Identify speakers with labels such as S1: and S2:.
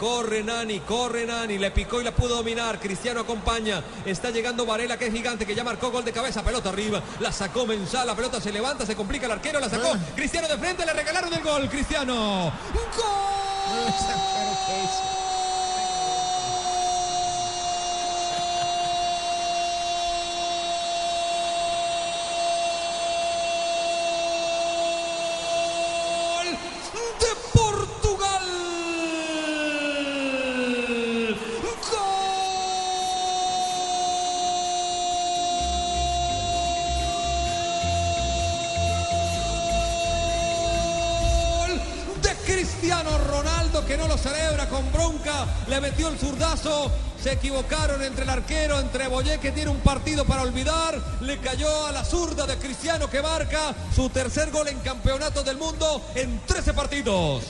S1: Corre Nani, corre Nani, le picó y la pudo dominar. Cristiano acompaña. Está llegando Varela, que es gigante, que ya marcó gol de cabeza, pelota arriba. La sacó Mensah, la pelota se levanta, se complica el arquero, la sacó. Cristiano de frente, le regalaron el gol. Cristiano. ¡Gol! Cristiano Ronaldo que no lo celebra con bronca, le metió el zurdazo, se equivocaron entre el arquero, entre Boyé que tiene un partido para olvidar, le cayó a la zurda de Cristiano que marca su tercer gol en campeonato del mundo en 13 partidos.